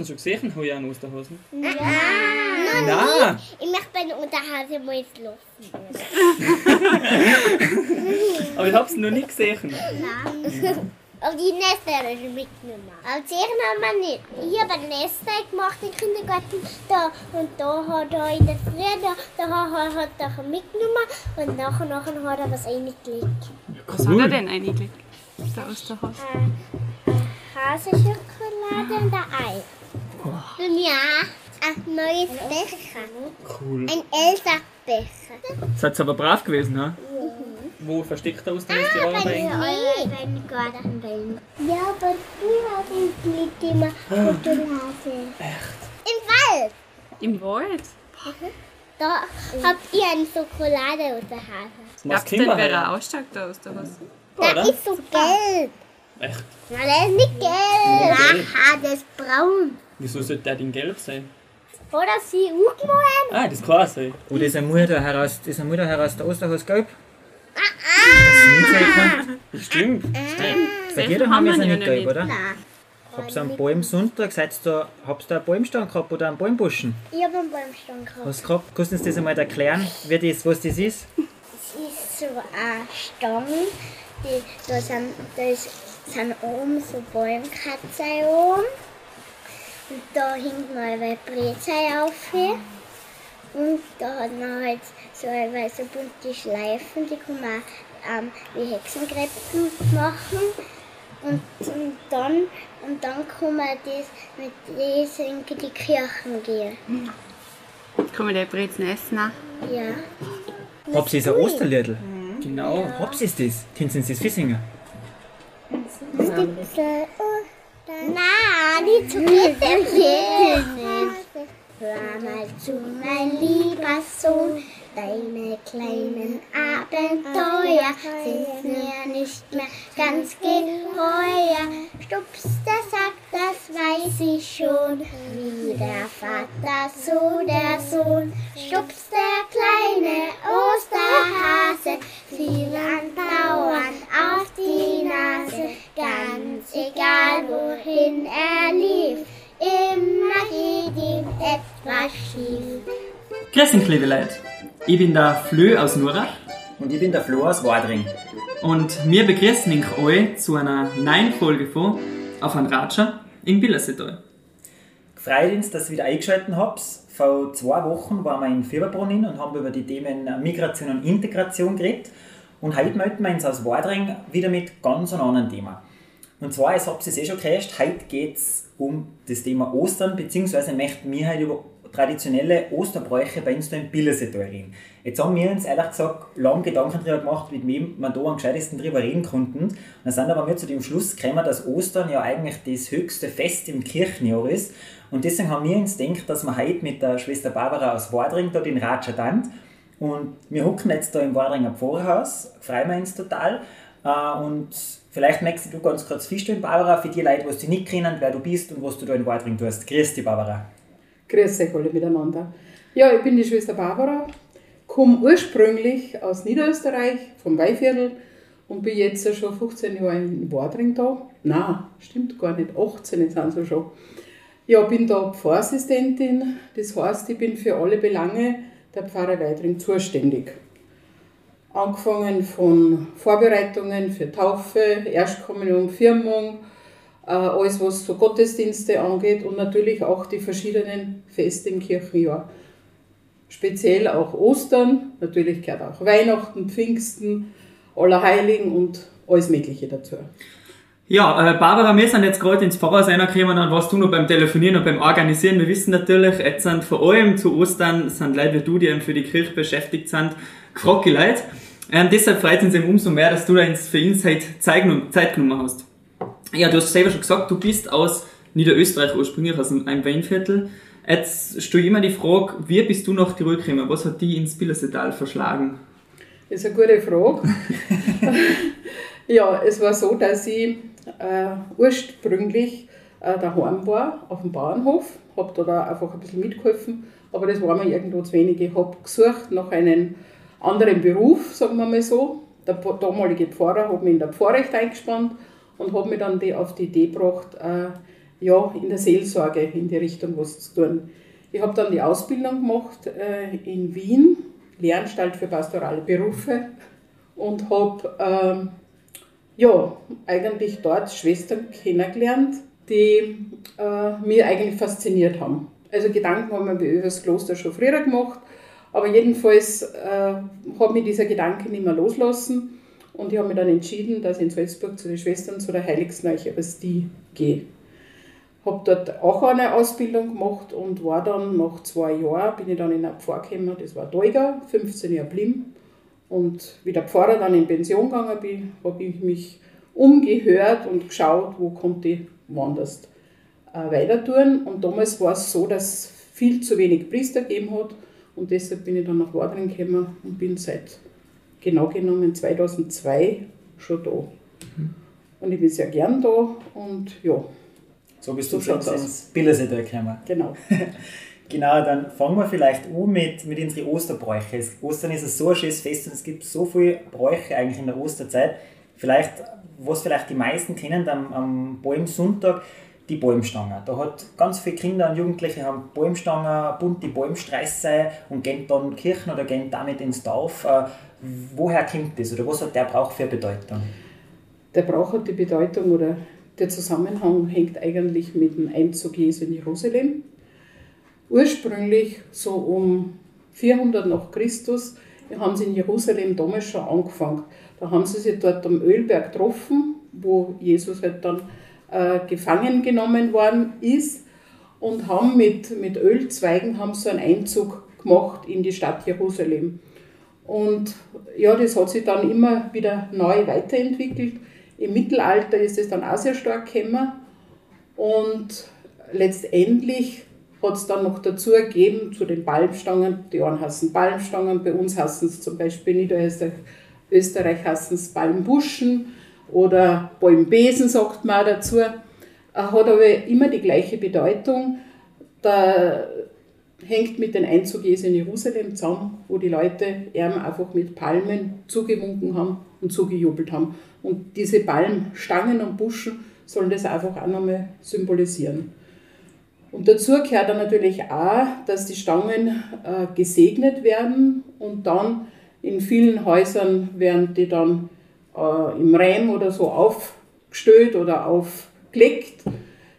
du ihn schon gesehen, Heuer Osterhasen? Ja. Nein! Ich möchte meine Unterhose mal ins Laufen. Aber ich hab's noch nie gesehen. Nein. Aber die Nester habe ich mitgenommen. Aber Serien haben wir nicht. Ich habe ein Nester gemacht im Kindergarten. Da, und da hat er in der Früh, da, da hat hat er mitgenommen. Und nachher, nachher hat er was reingelegt. Was hat er denn eingelegt? Der Osterhase. Äh, äh, Haseschokolade und ein Ei. Und ja, ein neues Becher. Cool. Ein Elsa-Becher. Seid ihr aber brav gewesen, ha? Wo versteckt der Osterhase die Bei Arbeit? mir Garten Ja, aber du hast nicht immer Schokolade. Echt? Im Wald. Im Wald? Da habt ihr eine Schokolade unter Hase. Was Kinder denn, wer er haben? aussteigt, der Osterhase? Da Oder? ist so gelb. Echt? Nein, der ist nicht gelb. Aha, der ist braun. Wieso sollte der denn gelb sein? Oder sie aufgemalt? Ah, das kann sein. Oder ist eine Mutter heraus, ist eine Mutter heraus der Osterhaus gelb? Ah, Das ist nicht sein kann. Stimmt. Bei dir daheim haben ist wir er ja nicht gelb, oder? Nein. Habt ihr seid ihr da, habt ihr da einen Baumstand gehabt oder einen Baumbuschen? Ich habe einen Baumstamm gehabt. Was gehabt? Kannst du uns das einmal erklären, wie das, was das ist? Es ist so ein Stamm, die, da, sind, da ist, sind oben so Bäumkatzen oben. Und da hängt noch eine Brezel auf. Und da hat man halt so, eine, so bunte Schleifen, die kann man ähm, wie Hexengräbten machen. Und, und, dann, und dann kann man das mit diesen in die Kirchen gehen. Kann man den Brezen essen? auch? Ja. Habt ihr ein Osterliedl? Genau. Habt ihr das? Können Sie uns das vorsingen? Nein, nicht zu bitte. Hör mal zu, mein lieber Sohn, deine kleinen Abenteuer sind mir nicht mehr ganz geheuer. Stups, der sagt, das weiß ich schon, wie der Vater, so der Sohn. Stups, der kleine Osterhase, fiel andauernd auf die Nase, ganz egal wohin er lief. Immer geht ihm etwas schief. Grüß liebe Leute. Ich bin der Flö aus Nurach Und ich bin der Flo aus Wadring. und wir begrüßen euch alle zu einer neuen Folge von Auf ein Ratscher im Billersetal. Freut uns, dass ihr wieder eingeschaltet habt. Vor zwei Wochen waren wir in Fieberbrunn und haben über die Themen Migration und Integration geredet. Und heute melden wir uns aus Wadring wieder mit ganz einem anderen Thema. Und zwar, ich habe es eh schon gehört, heute geht es um das Thema Ostern, beziehungsweise möchten wir heute über traditionelle Osterbräuche bei uns da im Billersetal reden. Jetzt haben wir uns ehrlich gesagt lange Gedanken darüber gemacht, mit wem wir da am gescheitesten darüber reden konnten. Und dann sind aber wir zu dem Schluss gekommen, dass Ostern ja eigentlich das höchste Fest im Kirchenjahr ist. Und deswegen haben wir uns gedacht, dass wir heute mit der Schwester Barbara aus Wadring da den Ratscher tant. Und wir hocken jetzt da im Wadringer Pfarrhaus, freuen wir uns total. Äh, Und vielleicht möchtest du ganz kurz feststellen, Barbara, für die Leute, die dich nicht kennen, wer du bist und was du da in Wadring tust. Grüß dich, Barbara. Grüß euch alle miteinander. Ja, ich bin die Schwester Barbara, komme ursprünglich aus Niederösterreich, vom Weiviertel und bin jetzt schon 15 Jahre in Wadring da. Nein, stimmt gar nicht, 18 sind sie schon. Ja, bin da Pfarrassistentin, das heißt, ich bin für alle Belange der Pfarre Weidring zuständig. Angefangen von Vorbereitungen für Taufe, Erstkommunion, Firmung, alles was so Gottesdienste angeht und natürlich auch die verschiedenen Feste im Kirchenjahr. Speziell auch Ostern, natürlich gehört auch Weihnachten, Pfingsten, Allerheiligen und alles Mögliche dazu. Ja, äh, Barbara, wir sind jetzt gerade ins Pfarrhaus reingekommen und was du noch beim Telefonieren und beim Organisieren. Wir wissen natürlich, jetzt sind vor allem zu Ostern sind Leute wie du, die eben für die Kirche beschäftigt sind, gefragte Leute. Ähm, deshalb freut es uns eben umso mehr, dass du da für uns genommen, Zeit genommen hast. Ja, du hast selber schon gesagt, du bist aus Niederösterreich ursprünglich, aus einem Weinviertel. Jetzt stelle ich immer die Frage, wie bist du nach Tirol gekommen? Was hat dich ins Billersetal verschlagen? Das ist eine gute Frage. ja, es war so, dass ich äh, ursprünglich äh, daheim war, auf dem Bauernhof, habe da, da einfach ein bisschen mitgeholfen, aber das war mir irgendwo zu wenig. Ich habe gesucht nach einem anderen Beruf, sagen wir mal so. Der damalige Pfarrer hat mich in der Pfarrrecht eingespannt und hat mich dann die, auf die Idee gebracht, äh, ja, in der Seelsorge in die Richtung was zu tun. Ich habe dann die Ausbildung gemacht äh, in Wien, Lehranstalt für pastorale Berufe und habe ähm, ja, eigentlich dort Schwestern kennengelernt, die äh, mir eigentlich fasziniert haben. Also Gedanken haben wir über das Kloster schon früher gemacht, aber jedenfalls äh, hat mich dieser Gedanke nicht mehr loslassen und ich habe mich dann entschieden, dass ich in Salzburg zu den Schwestern zu der Heiligsten Eucharistie gehe. Habe dort auch eine Ausbildung gemacht und war dann nach zwei Jahren, bin ich dann in eine Pfarr gekommen, das war Deuger, 15 Jahre blieb. Und wie der Pfarrer dann in Pension gegangen bin, habe ich mich umgehört und geschaut, wo konnte ich woanders äh, weiter tun. Und damals war es so, dass es viel zu wenig Priester gegeben hat. Und deshalb bin ich dann nach Wadring gekommen und bin seit genau genommen 2002 schon da. Mhm. Und ich bin sehr gern da und ja. So bist so du schon ins Billersee gekommen. Genau. genau, dann fangen wir vielleicht an mit, mit unseren Osterbräuchen. Ostern ist so ein schönes Fest und es gibt so viele Bräuche eigentlich in der Osterzeit. Vielleicht, was vielleicht die meisten kennen, am, am Bäumsonntag, die Bäumstange. Da hat ganz viele Kinder und Jugendliche haben Bäumstangen, bunte Bäumstreiße und gehen dann Kirchen oder gehen damit ins Dorf. Woher kommt das oder was hat der Brauch für Bedeutung? Der Brauch hat die Bedeutung oder der Zusammenhang hängt eigentlich mit dem Einzug Jesu in Jerusalem. Ursprünglich so um 400 nach Christus haben sie in Jerusalem damals schon angefangen. Da haben sie sich dort am Ölberg getroffen, wo Jesus halt dann äh, gefangen genommen worden ist und haben mit, mit Ölzweigen haben so einen Einzug gemacht in die Stadt Jerusalem. Und ja, das hat sich dann immer wieder neu weiterentwickelt. Im Mittelalter ist es dann auch sehr stark gekommen. Und letztendlich hat es dann noch dazu gegeben zu den Balmstangen. Die einen hassen Balmstangen, bei uns hassen es zum Beispiel Niederösterreich, Österreich hassen es Balmbuschen oder Bäumbesen sagt man auch dazu, hat aber immer die gleiche Bedeutung. Da hängt mit dem Einzug Jesu in Jerusalem zusammen, wo die Leute ihm einfach mit Palmen zugewunken haben und zugejubelt haben. Und diese Palmstangen und Buschen sollen das einfach auch nochmal symbolisieren. Und dazu gehört dann natürlich auch, dass die Stangen äh, gesegnet werden und dann in vielen Häusern werden die dann äh, im Reim oder so aufgestellt oder aufgelegt.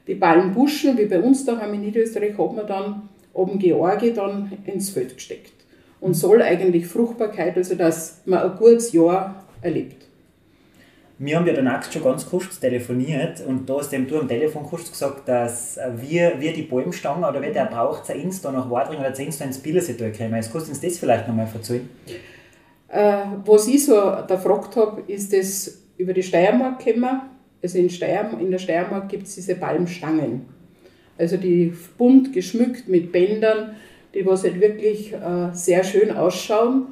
Die Ballenbuschen, wie bei uns daheim in Niederösterreich, hat man dann oben George dann ins Feld gesteckt. Und soll eigentlich Fruchtbarkeit, also dass man ein gutes Jahr erlebt. Wir haben ja danach schon ganz kurz telefoniert und da hast du am Telefon kurz gesagt, dass wir, wir die Bäumstange oder wer der braucht, uns da nach Wadring oder uns da ins Bielersee kommen. Jetzt kannst du uns das vielleicht nochmal erzählen? Äh, was ich so da gefragt habe, ist das über die Steiermark gekommen. Also in, Steiermark, in der Steiermark gibt es diese Palmstangen. Also die bunt geschmückt mit Bändern, die was halt wirklich äh, sehr schön ausschauen.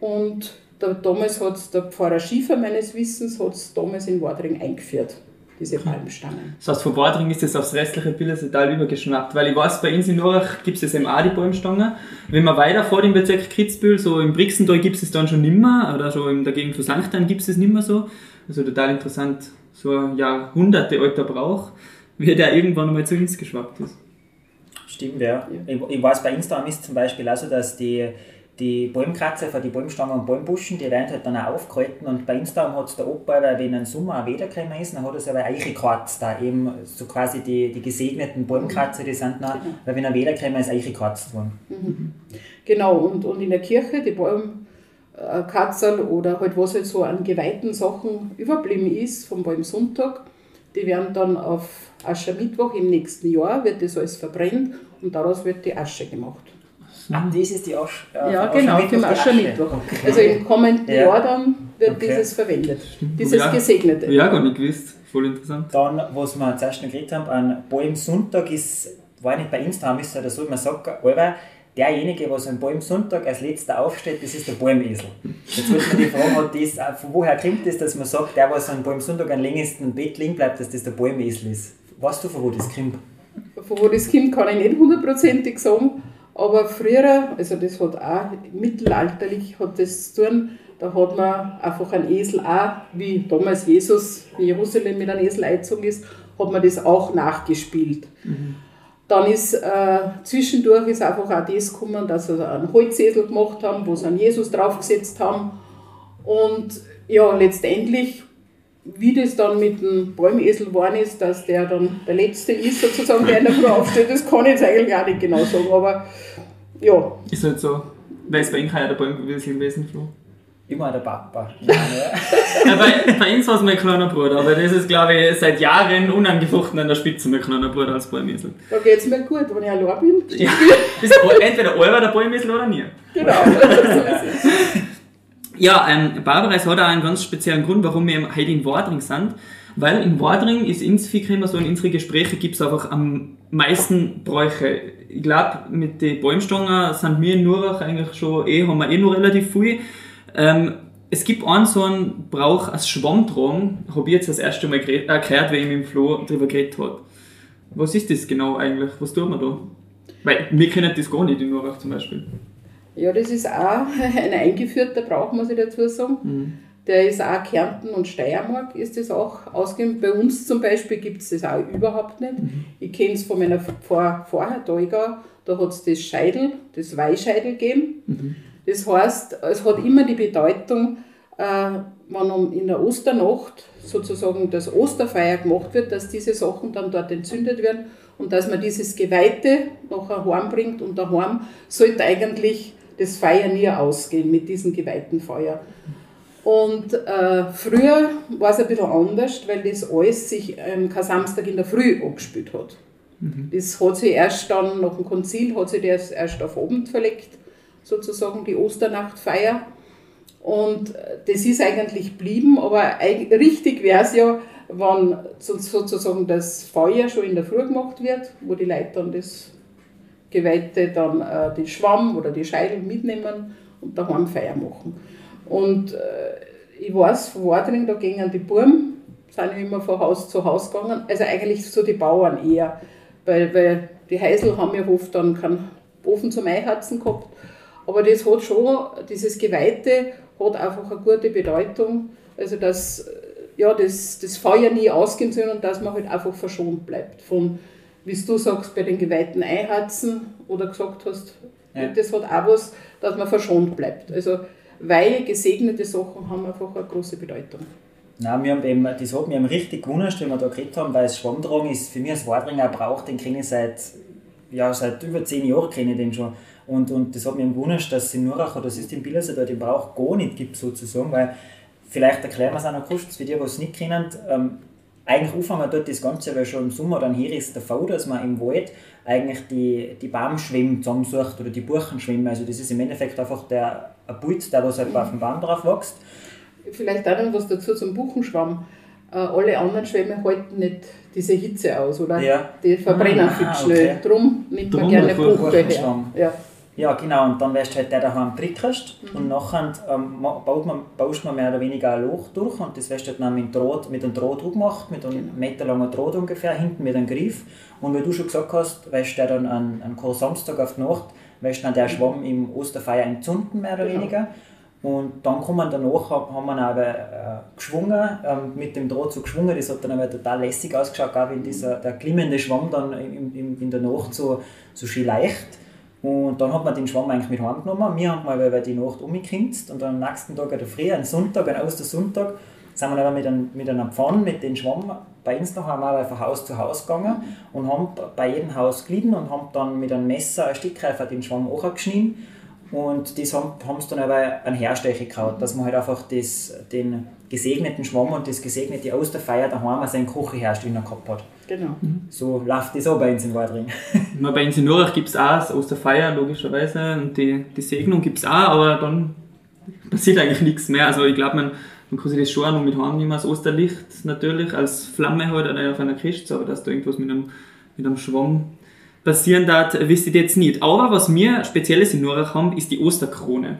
Und da, damals hat der Pfarrer Schiefer meines Wissens hat's damals in Wadring eingeführt diese Palmstangen. Das heißt, von Bordring ist das aufs restliche Bildersetal übergeschnappt, weil ich weiß, bei uns in Norach gibt es eben auch die Palmstangen. Wenn man weiter vor dem Bezirk Kitzbühel, so im Brixental gibt es es dann schon nimmer, oder schon in der Gegend von St. gibt es es nimmer so. Also total interessant, so ein Jahrhunderte alter Brauch, wie der irgendwann einmal zu uns geschwappt ist. Stimmt, ja. ja. Ich, ich weiß, bei Instagram ist zum Beispiel auch so, dass die die Bäumkratzer für die Bäumstangen und Bäumbuschen, die werden halt dann auch aufgehalten und bei Instagram hat es der Opa, weil wenn ein Sommer auch wiedergekommen ist, dann hat er aber eingekratzt, da eben so quasi die, die gesegneten Bäumkratzer, die sind dann, genau. weil wenn er wiedergekommen ist, eingekratzt worden. Mhm. Genau, und, und in der Kirche, die Bäumkatzel oder halt was halt so an geweihten Sachen überblieben ist vom Bäumsonntag, die werden dann auf Aschermittwoch im nächsten Jahr, wird das alles verbrennt und daraus wird die Asche gemacht. Ah, das ist die Asch äh, Ja, genau, dem Aschermittwoch. Okay. Also im kommenden ja. Jahr dann wird okay. dieses verwendet. Dieses ja. Gesegnete. Ja, gar nicht gewusst. Voll interessant. Dann, was wir zuerst noch geredet haben, an Palmsonntag ist, war nicht bei Instagram, ist oder so, man sagt, aber derjenige, was am Palmsonntag als letzter aufsteht, das ist der Palmesel. Jetzt würde man die Frage, hat das, von woher kommt das, dass man sagt, der, was am Palmsonntag am längsten Bett liegen bleibt, dass das der Palmesel ist? Weißt du, von wo das kommt? Von wo das kommt, kann ich nicht hundertprozentig sagen. Aber früher, also das hat auch mittelalterlich hat das zu tun, da hat man einfach einen Esel auch, wie damals Jesus in Jerusalem mit einem Esel eingezogen ist, hat man das auch nachgespielt. Dann ist äh, zwischendurch ist einfach auch das gekommen, dass sie einen Holzesel gemacht haben, wo sie einen Jesus draufgesetzt haben. Und ja, letztendlich, wie das dann mit dem Bäumesel geworden ist, dass der dann der Letzte ist, sozusagen, der in der Früh aufsteht, das kann ich jetzt eigentlich auch nicht genau sagen. Aber ja, Ist halt so. Wer ist bei Ihnen der Bäumwissel gewesen, Flo? Immer der Papa. Nein, ja. Bei, bei uns war es mein kleiner Bruder, aber das ist, glaube ich, seit Jahren unangefochten an der Spitze mein kleiner Bruder als Bäumwissel. da geht es mir gut, wenn ich allein bin. Ja, entweder euer der Bäumwissel oder nie. Genau. Ja, ähm, Barbara, es hat auch einen ganz speziellen Grund, warum wir heute in Wadring sind. Weil in Wadring ist insgesamt immer so, in unseren Gesprächen gibt es einfach am meisten Bräuche. Ich glaube, mit den Bäumstangen sind wir in Nurach eigentlich schon eh, haben wir eh noch relativ viel. Ähm, es gibt einen so einen Brauch als Schwammtragen, habe ich jetzt das erste Mal gered- äh, gehört, weil ich mit dem Flo darüber geredet habe. Was ist das genau eigentlich? Was tut man da? Weil wir kennen das gar nicht in Nurach zum Beispiel. Ja, das ist auch ein eingeführter Brauch, muss ich dazu sagen. Der ist auch Kärnten und Steiermark ist das auch ausgegeben. Bei uns zum Beispiel gibt es das auch überhaupt nicht. Ich kenne es von meiner Vor vorher Teugau, da hat es das Scheidel, das Weihscheidel gegeben. Das heißt, es hat immer die Bedeutung, äh, wenn in der Osternacht sozusagen das Osterfeuer gemacht wird, dass diese Sachen dann dort entzündet werden und dass man dieses Geweihte nachher heimbringt und daheim sollte eigentlich das Feuer nie ausgehen mit diesem geweihten Feuer. Und äh, früher war es ein bisschen anders, weil das alles sich ähm, kein Samstag in der Früh angespielt hat. Das hat sich erst dann, nach dem Konzil, hat sich das erst auf Abend verlegt, sozusagen die Osternachtfeier. Und äh, das ist eigentlich geblieben, aber richtig wäre es ja, wenn so- sozusagen das Feuer schon in der Früh gemacht wird, wo die Leute dann das Geweihte dann äh, den Schwamm oder die Scheidel mitnehmen und daheim Feier machen. Und äh, ich weiß, von Wadring, da gingen die Buben, sind immer von Haus zu Haus gegangen, also eigentlich so die Bauern eher, weil, weil die Häusl haben ja oft dann keinen Ofen zum Einheizen gehabt, aber das hat schon, dieses Geweihte hat einfach eine gute Bedeutung, also dass äh, ja, das, das Feuer nie ausgehen soll und dass man halt einfach verschont bleibt von, wie du sagst, bei den geweihten Einheizen oder gesagt hast, Ja. das hat auch was, dass man verschont bleibt. Also weihe, gesegnete Sachen haben einfach eine große Bedeutung. Nein, wir haben eben, das hat mich richtig gewundert, wenn wir da geredet haben, weil das Schwammtragen ist für mich als Wadringer Brauch, den kenne ich seit, ja, seit über zehn Jahren kenne ich den schon. Und, und das hat mich gewundert, dass es in Nurach oder das ist in Billerse da den Brauch gar nicht gibt sozusagen, weil vielleicht erklären wir es auch noch kurz für die, die es nicht kennen. Ähm, eigentlich anfangen dort das Ganze, weil schon im Sommer dann hier ist der Fall, dass man im Wald eigentlich die, die Baumschwämme zusammensucht oder die Buchenschwämme. Also das ist im Endeffekt einfach der ein Pult, der was halt auf dem Baum drauf wächst. Vielleicht auch noch was dazu zum Buchenschwamm. Äh, alle anderen Schwämme halten nicht diese Hitze aus, oder? Ja. Die verbrennen Ah, viel okay. schnell. Drum nimmt man Drum gerne der Buche her. Buchenschwamm. Ja. Ja, genau, und dann wirst du halt der daheim prickelst und nachher ähm, baut man, baust man mehr oder weniger ein Loch durch und das wirst du halt dann mit, Draht, mit einem Draht gemacht, mit einem Meter langen Draht ungefähr, hinten mit einem Griff. Und wie du schon gesagt hast, wirst du dann an, an keinen Samstag auf die Nacht, wirst du dann der Schwamm im Osterfeuer entzünden, mehr oder Genau. weniger. Und dann kommen danach, hab- haben wir aber äh, geschwungen, ähm, mit dem Draht so geschwungen, das hat dann aber total lässig ausgeschaut, auch wenn dieser, der glimmende Schwamm dann in, in, in der Nacht so, so schön leicht. Und dann hat man den Schwamm eigentlich mit heimgenommen. Wir haben mal über die Nacht umgekriegt und dann am nächsten Tag oder früh, einen Sonntag, einen Ostersonntag, sind wir dann mit, einem, mit einer Pfanne, mit dem Schwamm bei uns noch einmal von Haus zu Haus gegangen und haben bei jedem Haus gelitten und haben dann mit einem Messer ein Stück einfach den Schwamm angeschnitten. Und das haben, haben sie dann aber an Herstecher gehauen, dass man halt einfach das, den gesegneten Schwamm und das gesegnete Osterfeuer daheim seinen Kochehersteller gehabt hat. Genau. So läuft das auch bei uns in Wadring. Na, bei uns in Nurach gibt es auch das Osterfeier, logischerweise, und die, die Segnung gibt es auch, aber dann passiert eigentlich nichts mehr. Also ich glaube, man, man kann sich das schon auch noch mit heimnehmen, das Osterlicht natürlich, als Flamme halt oder auf einer Kiste, aber dass da irgendwas mit einem, mit einem Schwamm passieren darf, wisst ihr jetzt nicht. Aber was wir Spezielles in Nurach haben, ist die Osterkrone.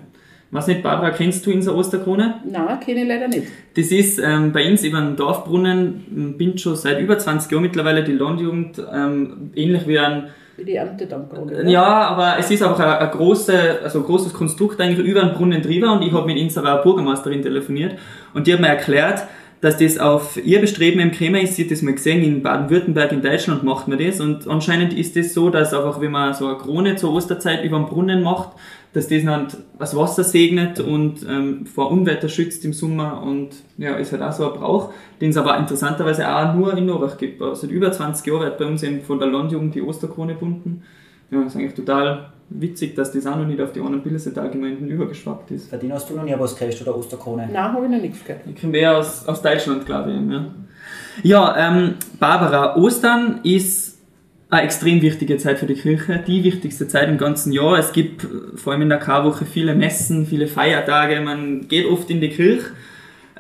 Was nicht, Barbara, kennst du unsere Osterkrone? Nein, kenne ich leider nicht. Das ist ähm, bei uns über den Dorfbrunnen, bin schon seit über 20 Jahren mittlerweile die Landjugend, ähm, ähnlich wie ein Wie die Erntedankkrone. ja, aber es ist einfach ein, große, also ein großes Konstrukt eigentlich über den Brunnen drüber und ich habe mit unserer Bürgermeisterin telefoniert und die hat mir erklärt, dass das auf ihr Bestreben im Krämer ist, sie hat das mal gesehen, in Baden-Württemberg, in Deutschland macht man das und anscheinend ist das so, dass einfach, wenn man so eine Krone zur Osterzeit über den Brunnen macht, dass das dann das Wasser segnet und ähm, vor Unwetter schützt im Sommer und ja, ist halt auch so ein Brauch, den es aber interessanterweise auch nur in Norwach gibt. Also seit über 20 Jahren hat bei uns eben von der Landjugend die Osterkrone bunden. Ja, ist eigentlich total witzig, dass das auch noch nicht auf die anderen Bildersetalgemeinden übergeschwappt ist. Verdien hast du noch nie was gekriegt oder Osterkrone? Nein, habe ich noch nichts gehört. Ich komme eher aus, aus Deutschland, glaube ich. Ja, ja ähm, Barbara, Ostern ist eine extrem wichtige Zeit für die Kirche, die wichtigste Zeit im ganzen Jahr. Es gibt vor allem in der Karwoche viele Messen, viele Feiertage, man geht oft in die Kirche.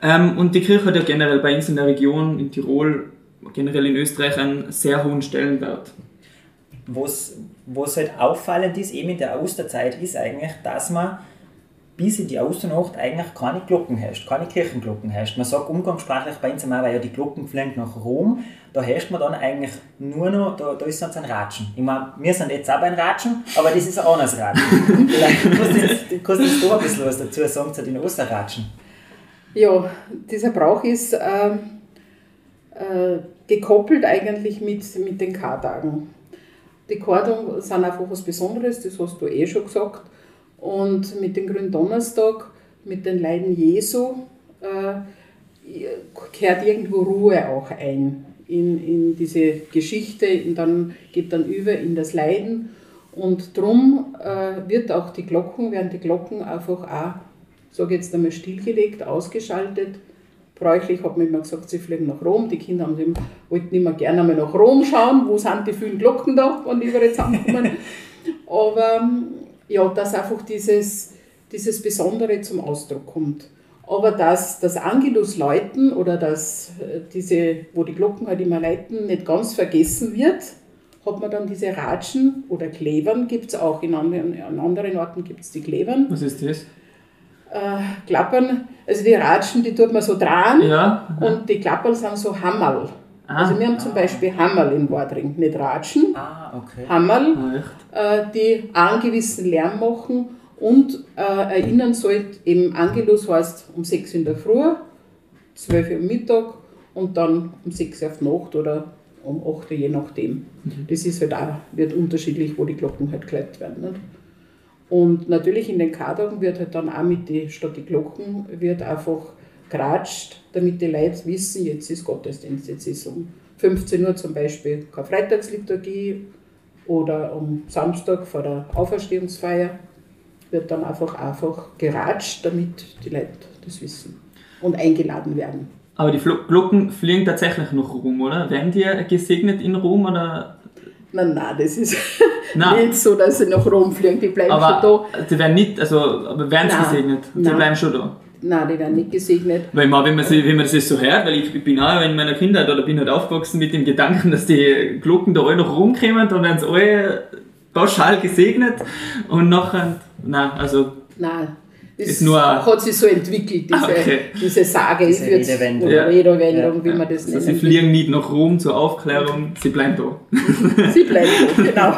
Ähm, und die Kirche hat ja generell bei uns in der Region, in Tirol, generell in Österreich einen sehr hohen Stellenwert. Was, was halt auffallend ist, eben in der Osterzeit, ist eigentlich, dass man bis in die Osternacht eigentlich keine Glocken herrscht, keine Kirchenglocken herrscht. Man sagt umgangssprachlich bei uns einmal, weil ja die Glocken fliegen nach Rom, da herrscht man dann eigentlich nur noch, da, da ist sonst ein Ratschen. Ich meine, wir sind jetzt auch beim Ratschen, aber das ist ein anderes Ratschen. Vielleicht kannst du jetzt da ein bisschen was dazu sagen zu den Osterratschen. Ja, dieser Brauch ist äh, äh, gekoppelt eigentlich mit, mit den Kartagen. Die Kartagen sind einfach was Besonderes, das hast du eh schon gesagt. Und mit dem Gründonnerstag, mit den Leiden Jesu, äh, kehrt irgendwo Ruhe auch ein in, in diese Geschichte und dann geht dann über in das Leiden. Und darum äh, wird auch die Glocken, werden die Glocken einfach auch, sage jetzt einmal, stillgelegt, ausgeschaltet. Bräuchlich hat man immer gesagt, sie fliegen nach Rom. Die Kinder haben dem, wollten immer gerne einmal nach Rom schauen, wo sind die vielen Glocken da, wenn die überall zusammenkommen. Aber ja, dass einfach dieses, dieses Besondere zum Ausdruck kommt. Aber dass das Angelus läuten oder dass äh, diese, wo die Glocken halt immer läuten, nicht ganz vergessen wird, hat man dann diese Ratschen oder Klebern, gibt es auch, in anderen, an anderen Orten gibt es die Klebern. Was ist das? Äh, Klappern, also die Ratschen, die tut man so dran Ja. und die Klappern sind so Hammerl. Ah. Also wir haben zum Beispiel Hammerl in Wadring, nicht Ratschen, Ah, okay. Hammerl Ah, äh, die einen gewissen Lärm machen und äh, erinnern sollte, eben Angelus heißt um 6 in der Früh, 12 Uhr am Mittag und dann um 6 Uhr auf Nacht oder um 8 Uhr, je nachdem. Das ist halt auch, wird unterschiedlich, wo die Glocken halt geläutet werden. Nicht? Und natürlich in den Kartagen wird halt dann auch mit die, statt die Glocken wird einfach geratscht, damit die Leute wissen, jetzt ist Gottesdienst, jetzt ist um 15 Uhr zum Beispiel Karfreitagsliturgie oder am Samstag vor der Auferstehungsfeier wird dann einfach einfach geratscht, damit die Leute das wissen und eingeladen werden. Aber die Glocken fliegen tatsächlich nach Rom, oder? Werden die gesegnet in Rom oder? Nein, nein, das ist Nein. nicht so, dass sie nach Rom fliegen, die bleiben schon da. Aber die werden nicht, also aber werden sie gesegnet? Die Nein. bleiben schon da. Nein, die werden nicht gesegnet. Weil ich meine, wenn man, sich, wenn man das so hört, weil ich bin auch in meiner Kindheit oder bin halt aufgewachsen mit dem Gedanken, dass die Glocken da alle noch rumkommen, dann werden sie alle pauschal gesegnet und nachher, nein, also Nein, Ist nur- hat sich so entwickelt, diese, Ah, okay. diese Sage, Diese Redewendung. oder Ja. Redewendung, wie man das also sie nennt. fliegen nicht nach Rom zur Aufklärung, sie bleiben da. Sie bleiben da, genau.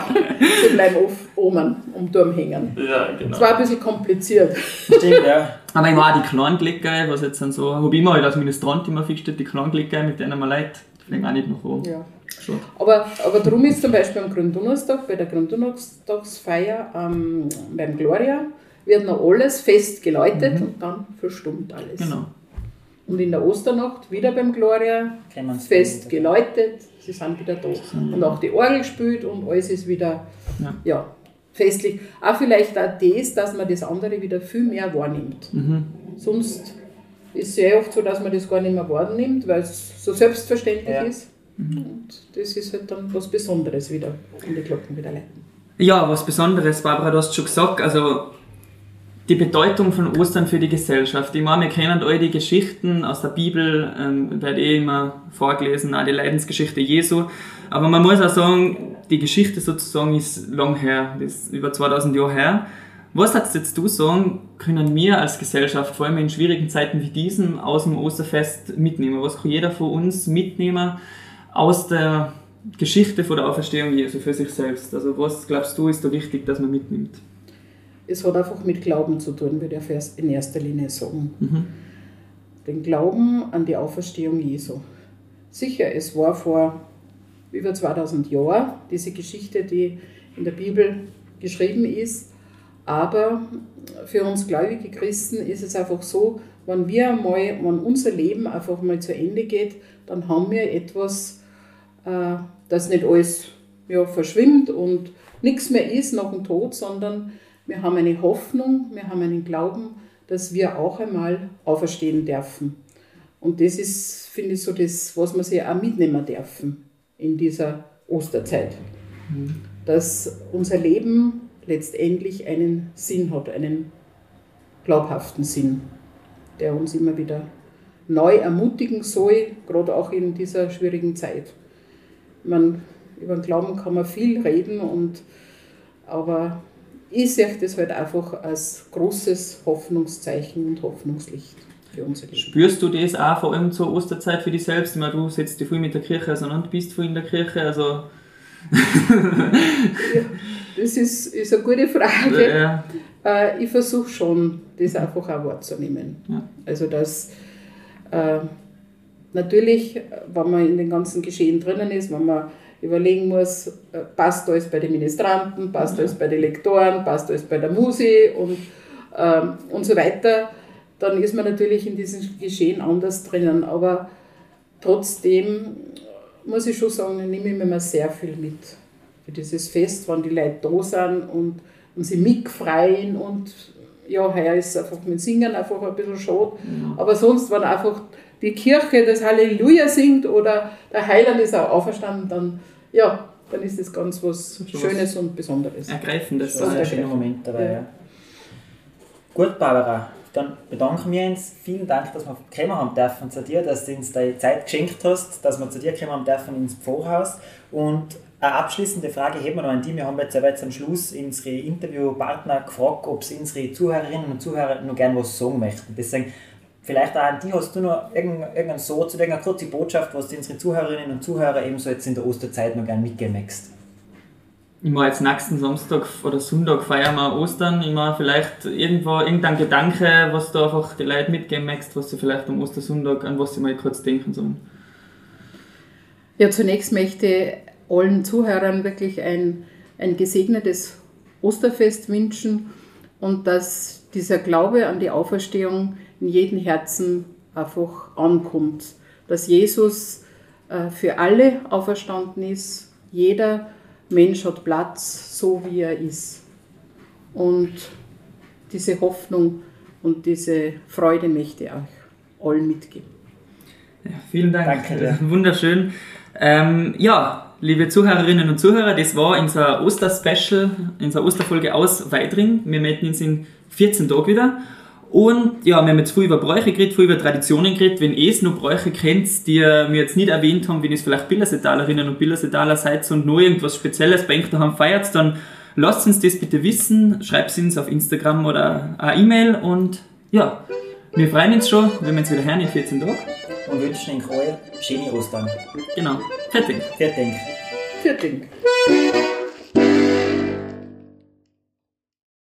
Sie bleiben auf, oben um Turm hängen. Ja, genau. Es war ein bisschen kompliziert. Stimmt, ja. Aber ich meine auch die Klangglocke, was jetzt dann so, habe ich immer halt als Ministrant immer festgestellt, die Klangglocke, mit denen man leid, fliegen auch nicht nach Rom. Ja. Schon. Aber, aber darum ist zum Beispiel am Gründonnerstag, bei der Gründonnerstagsfeier ähm, beim Gloria, wird noch alles fest geläutet und dann verstummt alles. Genau. Und in der Osternacht wieder beim Gloria, fest geläutet, sie sind wieder da. Und auch die Orgel spielt und alles ist wieder Ja. ja. festlich. Auch vielleicht auch das, dass man das andere wieder viel mehr wahrnimmt. Mhm. Sonst ist es sehr oft so, dass man das gar nicht mehr wahrnimmt, weil es so selbstverständlich Ja. ist. Und das ist halt dann was Besonderes wieder, wenn die Glocken wieder leiten. Ja, was Besonderes, Barbara, du hast schon gesagt, also die Bedeutung von Ostern für die Gesellschaft. Ich meine, wir kennen all die Geschichten aus der Bibel, ähm, wird eh immer vorgelesen, auch die Leidensgeschichte Jesu. Aber man muss auch sagen, die Geschichte sozusagen ist lang her, das ist über 2000 Jahre her. Was sagst jetzt du sagen, können wir als Gesellschaft, vor allem in schwierigen Zeiten wie diesen, aus dem Osterfest mitnehmen? Was kann jeder von uns mitnehmen aus der Geschichte von der Auferstehung Jesu für sich selbst? Also was glaubst du, ist da wichtig, dass man mitnimmt? Es hat einfach mit Glauben zu tun, würde ich in erster Linie sagen. den Glauben an die Auferstehung Jesu. Sicher, es war vor über 2000 Jahren diese Geschichte, die in der Bibel geschrieben ist, aber für uns gläubige Christen ist es einfach so, wenn wir mal, wenn unser Leben einfach mal zu Ende geht, dann haben wir etwas, äh, das nicht alles ja, verschwimmt und nichts mehr ist nach dem Tod, sondern wir haben eine Hoffnung, wir haben einen Glauben, dass wir auch einmal auferstehen dürfen. Und das ist, finde ich, so das, was wir sich auch mitnehmen dürfen in dieser Osterzeit. Dass unser Leben letztendlich einen Sinn hat, einen glaubhaften Sinn, der uns immer wieder neu ermutigen soll, gerade auch in dieser schwierigen Zeit. Man, über den Glauben kann man viel reden, und, aber ich sehe das halt einfach als großes Hoffnungszeichen und Hoffnungslicht für unser Leben. Spürst du das auch vor allem zur Osterzeit für dich selbst? Ich meine, du setzt dich viel mit der Kirche auseinander, bist viel in der Kirche, also... ja, das ist, ist eine gute Frage. Ja. Äh, ich versuche schon, das einfach auch wahrzunehmen. Ja. Also, dass äh, natürlich, wenn man in den ganzen Geschehen drinnen ist, wenn man überlegen muss, äh, passt alles bei den Ministranten, passt alles bei den Lektoren, passt alles bei der Musi und, ähm, und so weiter, dann ist man natürlich in diesem Geschehen anders drinnen. Aber trotzdem muss ich schon sagen, nehme ich mir mal sehr viel mit. Für dieses Fest, wenn die Leute da sind und, und sie mitfreien und ja, heuer ist einfach mit Singen einfach ein bisschen schade. Mhm. Aber sonst, wenn einfach die Kirche das Halleluja singt oder der Heiland ist auch auferstanden, dann, ja, dann ist das ganz was Schönes und Besonderes. Ergreifendes. Das ist ein schöner Moment dabei, ja. ja. Gut, Barbara, dann bedanken wir uns. Vielen Dank, dass wir kommen haben dürfen zu dir, dass du uns deine Zeit geschenkt hast, dass wir zu dir kommen haben dürfen ins Pfarrhaus. Und eine abschließende Frage hätten wir noch an dich. Wir haben jetzt, jetzt am Schluss unsere Interviewpartner gefragt, ob sie unsere Zuhörerinnen und Zuhörer noch gerne was sagen möchten. Deswegen, vielleicht auch an dich, hast du noch irgendeinen Satz oder irgendeine kurze Botschaft, was du unsere Zuhörerinnen und Zuhörer ebenso jetzt in der Osterzeit noch gerne mitgeben möchtest? Ich meine, jetzt nächsten Samstag oder Sonntag feiern wir Ostern. Ich meine, vielleicht irgendwo irgendein Gedanke, was du einfach die Leute mitgeben möchtest, was sie vielleicht am Ostersonntag, an was sie mal kurz denken sollen. Ja, zunächst möchte allen Zuhörern wirklich ein, ein gesegnetes Osterfest wünschen und dass dieser Glaube an die Auferstehung in jedem Herzen einfach ankommt. Dass Jesus äh, für alle auferstanden ist. Jeder Mensch hat Platz, so wie er ist. Und diese Hoffnung und diese Freude möchte ich euch allen mitgeben. Ja, vielen Dank. Danke. Wunderschön. Ähm, ja, liebe Zuhörerinnen und Zuhörer, das war unser Osterspecial, unsere Osterfolge aus Weidring. Wir melden uns in 14 Tagen wieder. Und ja, wir haben jetzt viel über Bräuche geredet, viel über Traditionen geredet. Wenn ihr es noch Bräuche kennt, die wir jetzt nicht erwähnt haben, wenn ihr es vielleicht Billersetalerinnen und Billersetaler seid und nur irgendwas Spezielles bei euch daheim feiert, dann lasst uns das bitte wissen. Schreibt es uns auf Instagram oder eine E-Mail und ja, wir freuen uns schon, wenn wir uns wieder hören in 14 Tagen. Und wünschen euch allen schöne Ostern. Genau. Fertig. Fertig. Fertig.